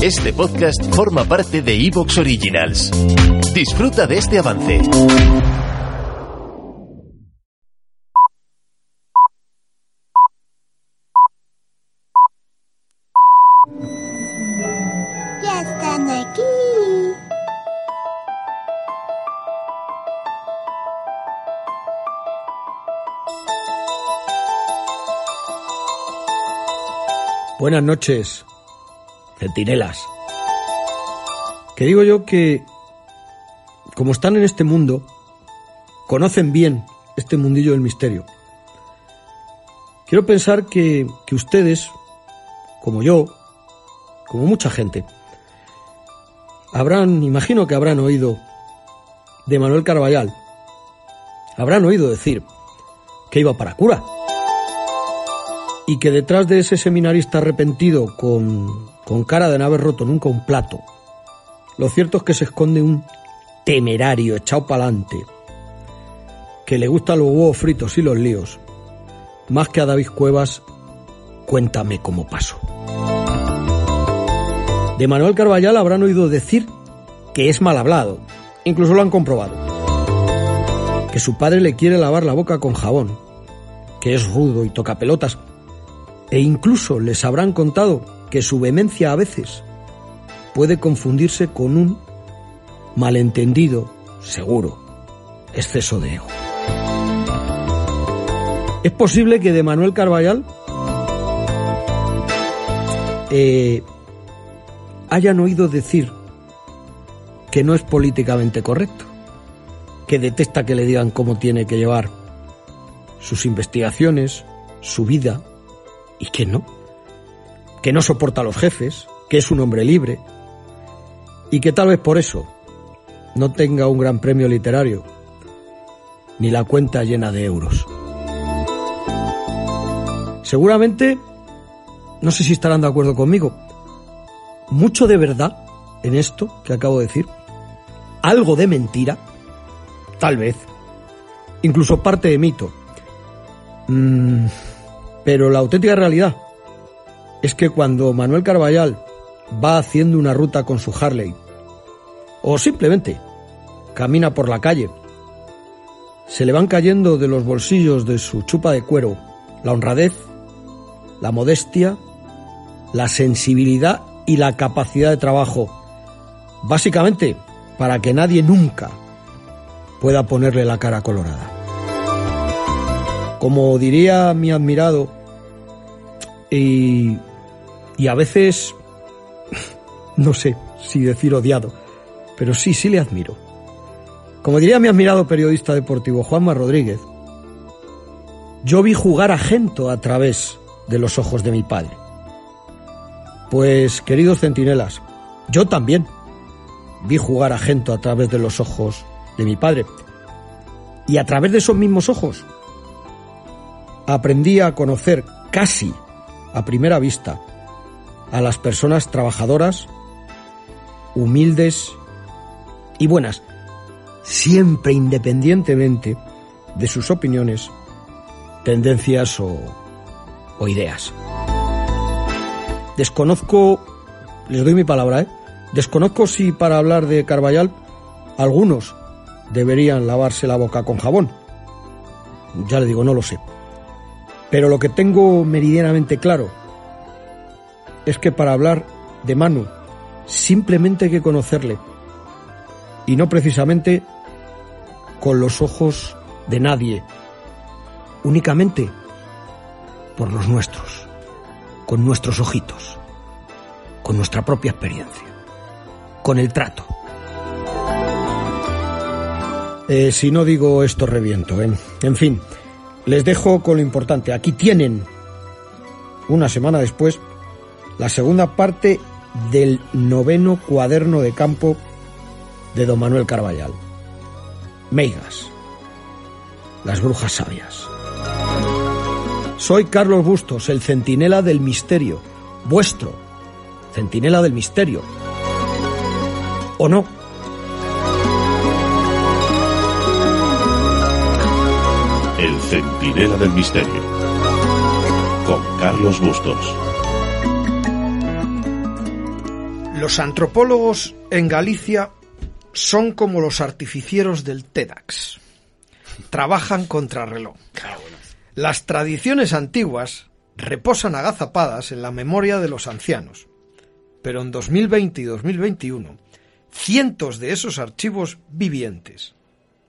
Este podcast forma parte de Evox Originals. Disfruta de este avance. Ya están aquí. Buenas noches, centinelas. Que digo yo que, como están en este mundo, conocen bien este mundillo del misterio. Quiero pensar que, que ustedes, como yo, como mucha gente, habrán, imagino que habrán oído de Manuel Carvallal, habrán oído decir que iba para cura y que detrás de ese seminarista arrepentido con, con cara de no haber roto nunca un plato, lo cierto es que se esconde un temerario echado pa'lante, que le gustan los huevos fritos y los líos, más que a David Cuevas, cuéntame cómo pasó. De Manuel Carballal habrán oído decir que es mal hablado, incluso lo han comprobado, que su padre le quiere lavar la boca con jabón, que es rudo y toca pelotas, e incluso les habrán contado que su vehemencia a veces puede confundirse con un malentendido, seguro, exceso de ego. Es posible que de Manuel Carballal eh, hayan oído decir que no es políticamente correcto, que detesta que le digan cómo tiene que llevar sus investigaciones, su vida, y que no, que no soporta a los jefes, que es un hombre libre, y que tal vez por eso no tenga un gran premio literario, ni la cuenta llena de euros. Seguramente, no sé si estarán de acuerdo conmigo, mucho de verdad en esto que acabo de decir, algo de mentira, tal vez, incluso parte de mito. Mm, pero la auténtica realidad es que cuando Manuel Carballal va haciendo una ruta con su Harley, o simplemente camina por la calle, se le van cayendo de los bolsillos de su chupa de cuero la honradez, la modestia, la sensibilidad y la capacidad de trabajo, básicamente para que nadie nunca pueda ponerle la cara colorada. Como diría mi admirado, y, y a veces, no sé si decir odiado, pero sí, sí le admiro. Como diría mi admirado periodista deportivo Juanma Rodríguez, yo vi jugar a Gento a través de los ojos de mi padre. Pues, queridos centinelas, yo también vi jugar a Gento a través de los ojos de mi padre. Y a través de esos mismos ojos aprendí a conocer casi a primera vista a las personas trabajadoras, humildes y buenas, siempre independientemente de sus opiniones, tendencias o, o ideas. Desconozco, les doy mi palabra, ¿eh? desconozco si para hablar de Carballal algunos deberían lavarse la boca con jabón. Ya le digo, no lo sé. Pero lo que tengo meridianamente claro es que para hablar de Manu simplemente hay que conocerle y no precisamente con los ojos de nadie, únicamente por los nuestros, con nuestros ojitos, con nuestra propia experiencia, con el trato. Eh, si no digo esto reviento, ¿eh? en fin. Les dejo con lo importante. Aquí tienen, una semana después, la segunda parte del noveno cuaderno de campo de don Manuel Carballal. Meigas, las brujas sabias. Soy Carlos Bustos, el centinela del misterio, vuestro centinela del misterio. ¿O no? El Centinela del Misterio. Con Carlos Bustos. Los antropólogos en Galicia son como los artificieros del TEDx. Trabajan contra reloj. Las tradiciones antiguas reposan agazapadas en la memoria de los ancianos. Pero en 2020 y 2021, cientos de esos archivos vivientes,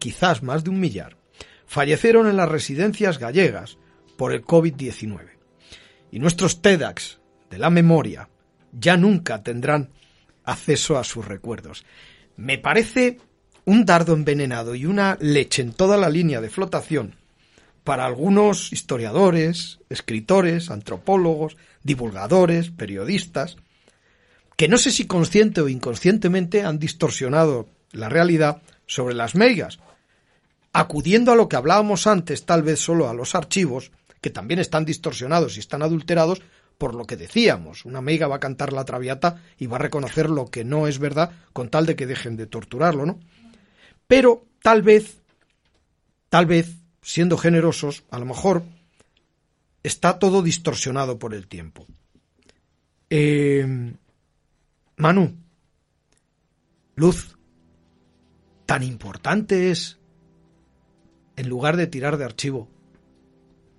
quizás más de un millar, fallecieron en las residencias gallegas por el COVID-19. Y nuestros TEDx de la memoria ya nunca tendrán acceso a sus recuerdos. Me parece un dardo envenenado y una leche en toda la línea de flotación para algunos historiadores, escritores, antropólogos, divulgadores, periodistas, que no sé si consciente o inconscientemente han distorsionado la realidad sobre las meigas, acudiendo a lo que hablábamos antes, tal vez solo a los archivos, que también están distorsionados y están adulterados, por lo que decíamos, una meiga va a cantar la traviata y va a reconocer lo que no es verdad con tal de que dejen de torturarlo, ¿no? Pero tal vez, tal vez, siendo generosos, a lo mejor está todo distorsionado por el tiempo. Eh, Manu, Luz, tan importante es, en lugar de tirar de archivo,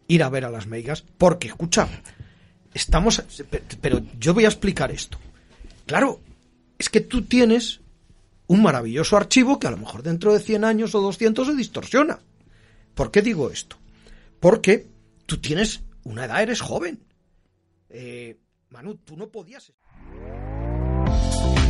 ir a ver a las meigas, porque, escucha, estamos... Pero yo voy a explicar esto. Claro, es que tú tienes un maravilloso archivo que a lo mejor dentro de 100 años o 200 se distorsiona. ¿Por qué digo esto? Porque tú tienes una edad, eres joven. Eh, Manu, tú no podías...